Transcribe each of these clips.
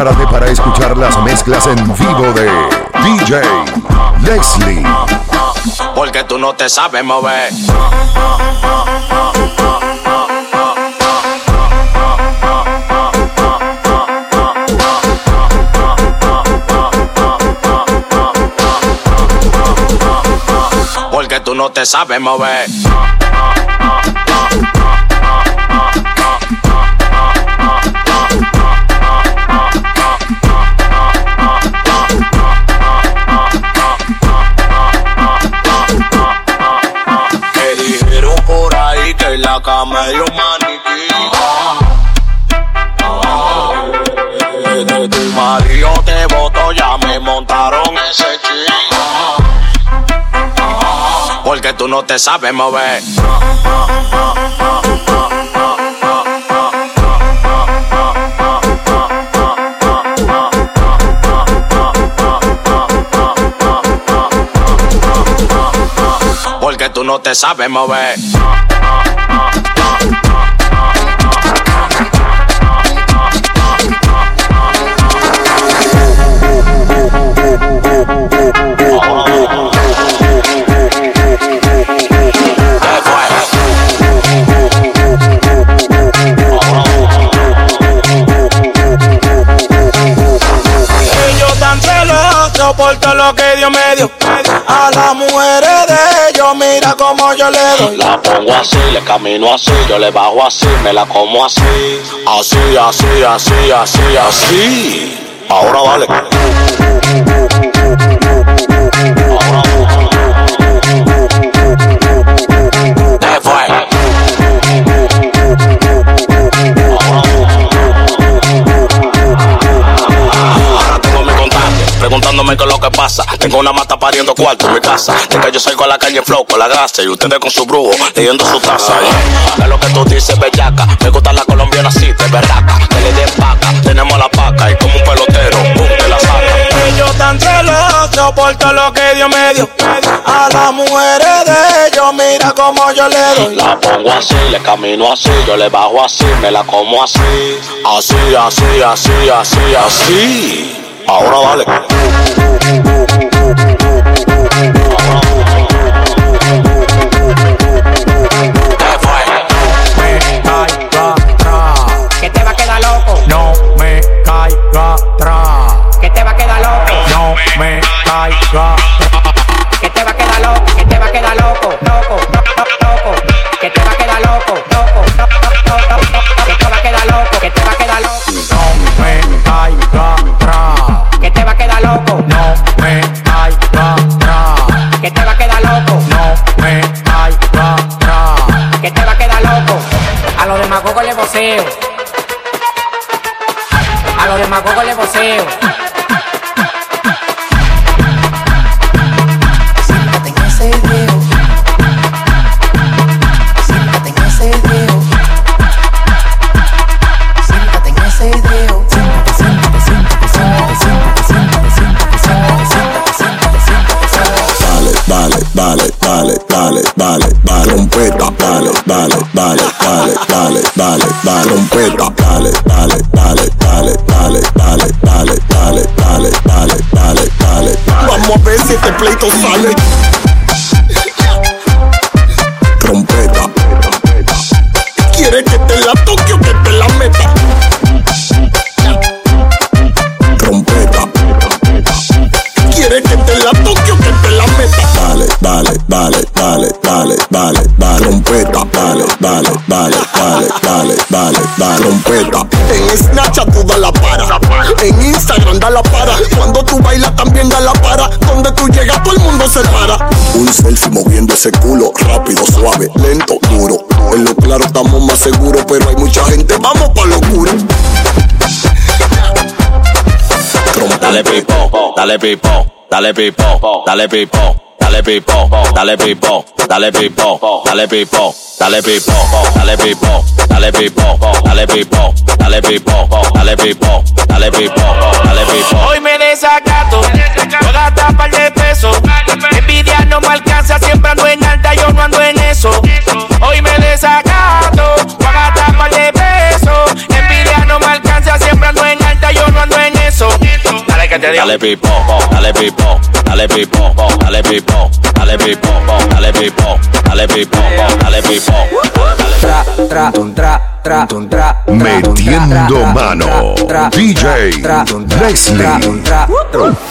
Prepárate para escuchar las mezclas en vivo de DJ Leslie. Porque tú no te sabes mover. Porque tú no te sabes mover. Marido te voto, ya me montaron ese ching. Porque tú no te sabes mover. Porque tú no te sabes mover. Celosos por todo lo que Dios me dio. A las mujeres de ellos, mira como yo le doy. La pongo así, le camino así, yo le bajo así, me la como así. Así, así, así, así, así. Ahora vale. ¿Qué fue? Preguntándome qué es lo que pasa. Tengo una mata pariendo cuarto en mi casa. De que yo salgo a la calle en flow con la grasa y ustedes con su brujo leyendo su taza. ¿Qué es lo que tú dices, bellaca? Me gusta la colombiana así, de berraca. Que le den paca, tenemos la paca y como un pelotero, pum, te la saca. Ellos tan celosos por todo lo que Dios me dio. A las mujeres de ellos, mira como yo le doy. La pongo así, le camino así, yo le bajo así, me la como así. Así, así, así, así, así. Ahora atrás. que te va a quedar loco, No me caiga atrás. que te va a quedar loco, No me caiga atrás. A los demagogos le voceo. Siéntate en ese video. Siéntate en ese video. Siéntate en ese video. Siéntate, siéntate, siéntate, siéntate, siéntate, siéntate, siéntate, siéntate, siéntate, siéntate, siéntate. Dale, dale, dale, dale, dale, dale, trompeta, dale, dale, dale, dale, dale, dale, dale, trompeta, dale, dale, dale, dale, dale, dale, dale, dale, dale, dale, dale, dale. Vamos a ver si este pleito sale. Meta? Dale, dale, dale, dale, dale, dale, dale, trompeta, dale, dale, dale, dale, dale, dale, dale, trompeta. En Snapchat tú da la para, en Instagram da la para, cuando tú bailas también da la para, donde tú llegas todo el mundo se para. Un selfie moviendo ese culo, rápido, suave, lento, duro. En lo claro estamos más seguros, pero hay mucha gente, vamos pa' locura. Dale pipo, dale pipo, dale pipo, dale pipo, dale pipo, dale pipo, dale pipo, dale pipo, dale pipo, dale pipo, dale pipo, dale pipo, dale pipo, dale pipo, dale pipo, dale pipo. Hoy me desacato, voy a gastar par de pesos. Envidia no me alcanza, siempre ando en alta, yo no ando en eso. Hoy me desacato, voy a gastar par de pesos. Envidia no me alcanza, siempre ando en alta, yo no ando en dale pipo, dale pipo, dale pipo, dale pipo, dale pipo, dale pipo, dale pipo, dale pipo. Tra, tra, tun, tra, tra, tra, tra, tun, tra, Metiendo tra, mano. tra, tra, DJ tra, tun, tra, Leslie. tra,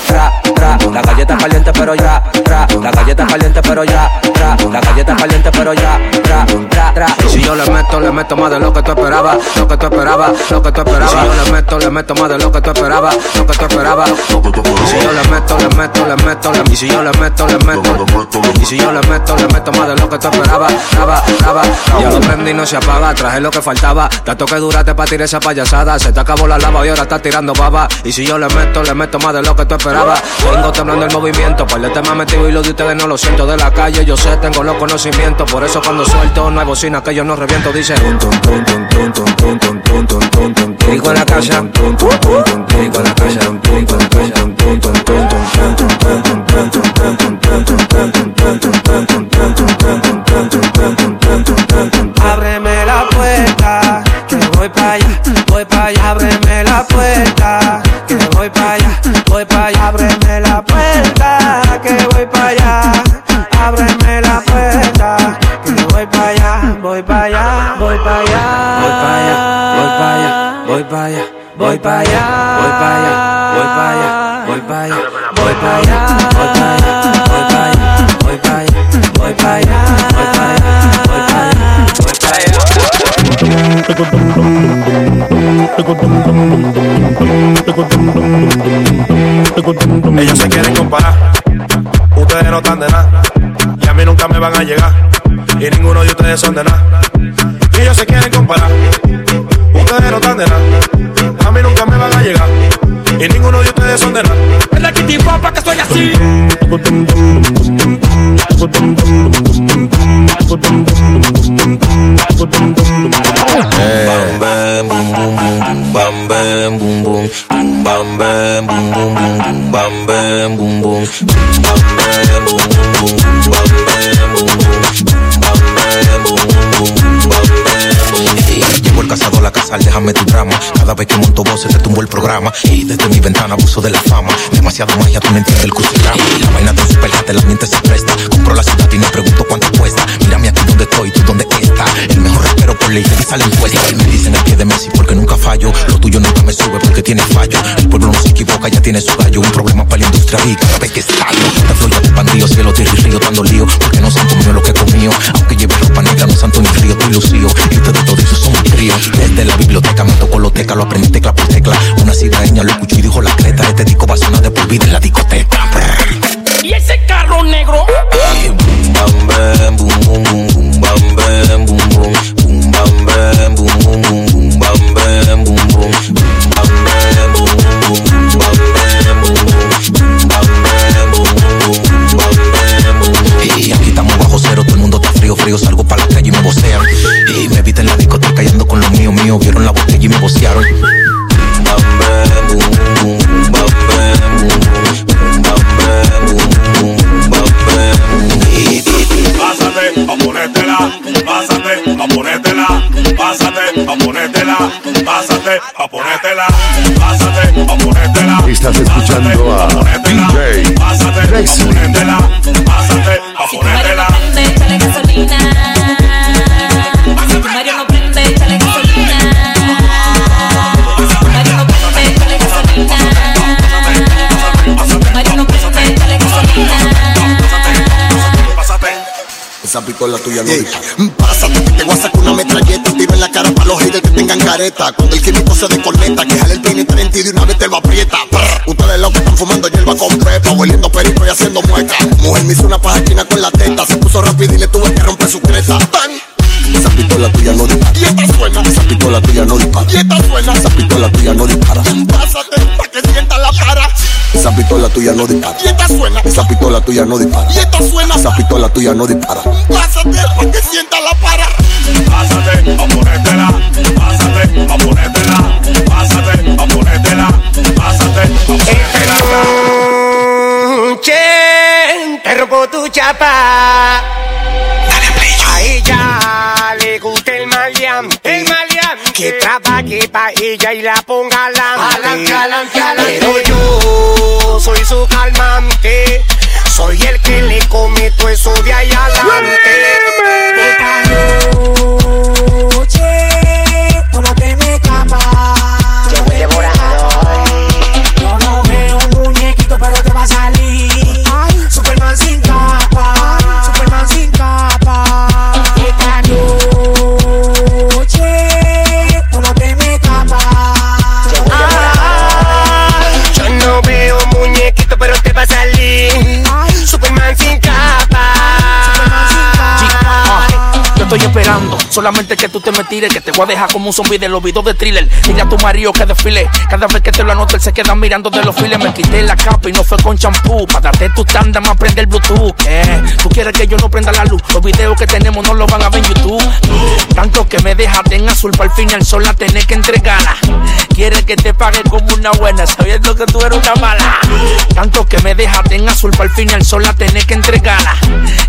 tra, tra. La galleta caliente pero ya, tra, la galleta caliente pero ya, tra, la galleta caliente pero ya, tra, tra, tra. Si yo le meto, le meto más de lo que tú esperabas, lo que tú esperabas, lo que tú esperabas. Si yo le meto, le meto más de lo que tú esperabas, lo que tú esperabas. Si yo le meto, le meto, le meto, y si yo le meto, le meto, y si yo le meto, le meto más de lo que tú esperabas, traba, traba. Ya lo prendí, no se apaga, traje lo que faltaba, tanto que duraste para tirar esa payasada, se te acabó la lava y ahora estás tirando baba. Y si yo le meto, le meto más de lo que tú esperabas. Vengo temblando el movimiento, por el tema metido y lo de ustedes no lo siento. De la calle yo sé, tengo los conocimientos, por eso cuando suelto no hay bocina que yo no reviento. Dice, Rico en la casa, rico la en la casa. Ábreme la puerta, que voy para allá voy para allá, ábreme la puerta, que voy para allá, voy para allá, ábreme la puerta, que voy para allá, ábreme la puerta, que voy para allá, voy para allá, voy para allá, voy para allá, voy para allá, voy para allá, voy para allá, Ellos se quieren comparar, ustedes no están de nada. Y a mí nunca me van a llegar. Y ninguno de ustedes son de nada. Ellos se quieren comparar, ustedes no están de nada. A mí nunca me van a llegar. Y ninguno de ustedes son de nada. ¿Verdad que te papá que soy así? Llevo el casado la casa, déjame tu drama. Cada vez que monto voz se te tumbo el programa. Y desde mi ventana abuso de la fama. Demasiada magia, tu mentira el crucigrama. La vaina de un superate, la mente se presta. Compro la ciudad y no pregunto cuánto cuesta. Mira mi donde estoy, tú donde estás. El mejor rapero por ley, te sale encuesta. Me dicen el pie de Messi porque nunca fallo. Lo tuyo nunca me sube porque tiene fallo. El pueblo no se equivoca, ya tiene su gallo. Un problema para la industria y cada vez que estallo. Te floya de bandido, cielo, tierra río, dando lío. Porque no santo mío lo que comío. Aunque lleve ropa negra, no santo ni río, estoy lucido. Y ustedes todos esos son mis ríos. Desde la biblioteca me tocó loteca, lo aprendí tecla por tecla. Una cidaña lo escuchó y dijo la creta. Este disco va a sonar de por vida en la discoteca. ¿Y ese carro negro? Bam boom boom boom boom bam bam boom boom pásate, pa' ponértela, pásate, pa' ponértela. Estás escuchando a DJ Pásate, Leslie. ponértela, Esa pistola tuya no dispara. Pásate que te voy a sacar una metralleta. Tiro en la cara para los haters que tengan careta. Cuando el químico se desconecta, que jale el 30 y de una vez te lo aprieta. Ustedes los que están fumando hierba con prepa, hueliendo perico y haciendo mueca. Mujer me hizo una página con la teta. Se puso rápido y le tuve que romper su. ¡Bang! Esa pistola tuya no dispara. Y esta suena. Esa pistola tuya no dispara. Y esta suena. Esa pistola tuya no dispara. Pásate pa' que sienta la para. Esa pistola tuya no dispara. Y esta suena. Esa pistola tuya no dispara. Y esta suena. Esa pistola tuya no dispara. Pásate pa' que sienta la para. Pásate, pa' ponértela, pásate, pa' ponértela, pásate, pa' ponértela, pásate, pa' ponértela. Che, te rompo tu chapa. Que trabaje pa' ella y la ponga adelante. adelante, adelante. Pero yo soy su calmante. Soy el que le come todo eso de ahí adelante. Esta noche, solamente que tú te me tires, que te voy a dejar como un zombie de los videos de thriller. Dile a tu marido que desfile, cada vez que te lo anoto, él se queda mirando de los files. Me quité la capa y no fue con champú. Para darte tu tanda, más prende el Bluetooth. ¿Qué? ¿Tú quieres que yo no prenda la luz? Los videos que tenemos no los van a ver en YouTube. Tanto que me dejaste en azul, para el final sol la tenés que entregarla. Quieres que te pague como una buena, sabiendo que tú eres una mala. Tanto que me dejaste en azul, para el final sol la tenés que entregarla.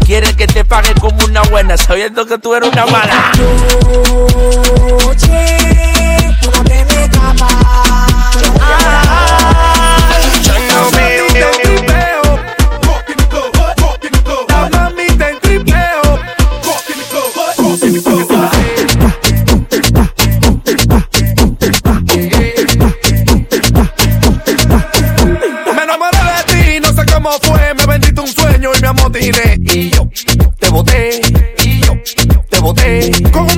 Quieres que te pague como una buena, sabiendo que tú eres una mala. Noche, tú no te me escapas. Yo no veo. La mamita en tripeo. Me enamoré de ti, no sé cómo fue. Me vendiste un sueño y me amotiné. Y yo te boté.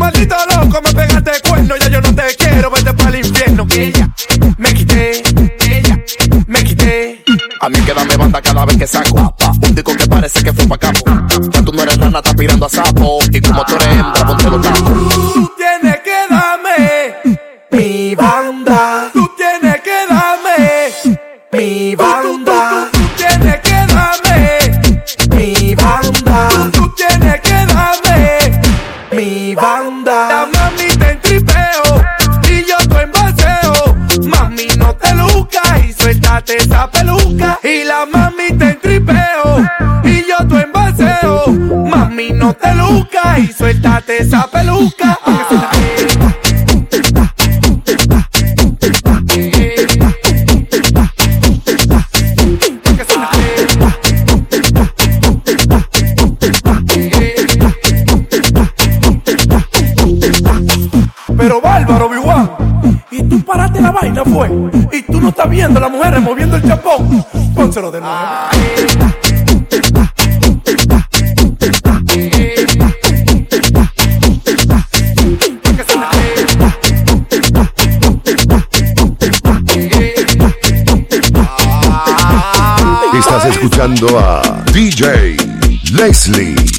Maldito loco me pegaste cuerno. Ya yo no te quiero, vete para el infierno. Que ella me quité. Ella me quité. A mí que dame banda cada vez que saco. Un disco que parece que fue pa' capo. Ya tú no eres rana, estás pirando a sapo. Y como tú eres hembra, ponte los tacos. Y suéltate esa peluca. Pero bárbaro, Biwan. Y tú paraste la vaina, fue. Y tú no estás viendo a las mujeres moviendo el chapón. Pónselo de nuevo. Escuchando a DJ Leslie.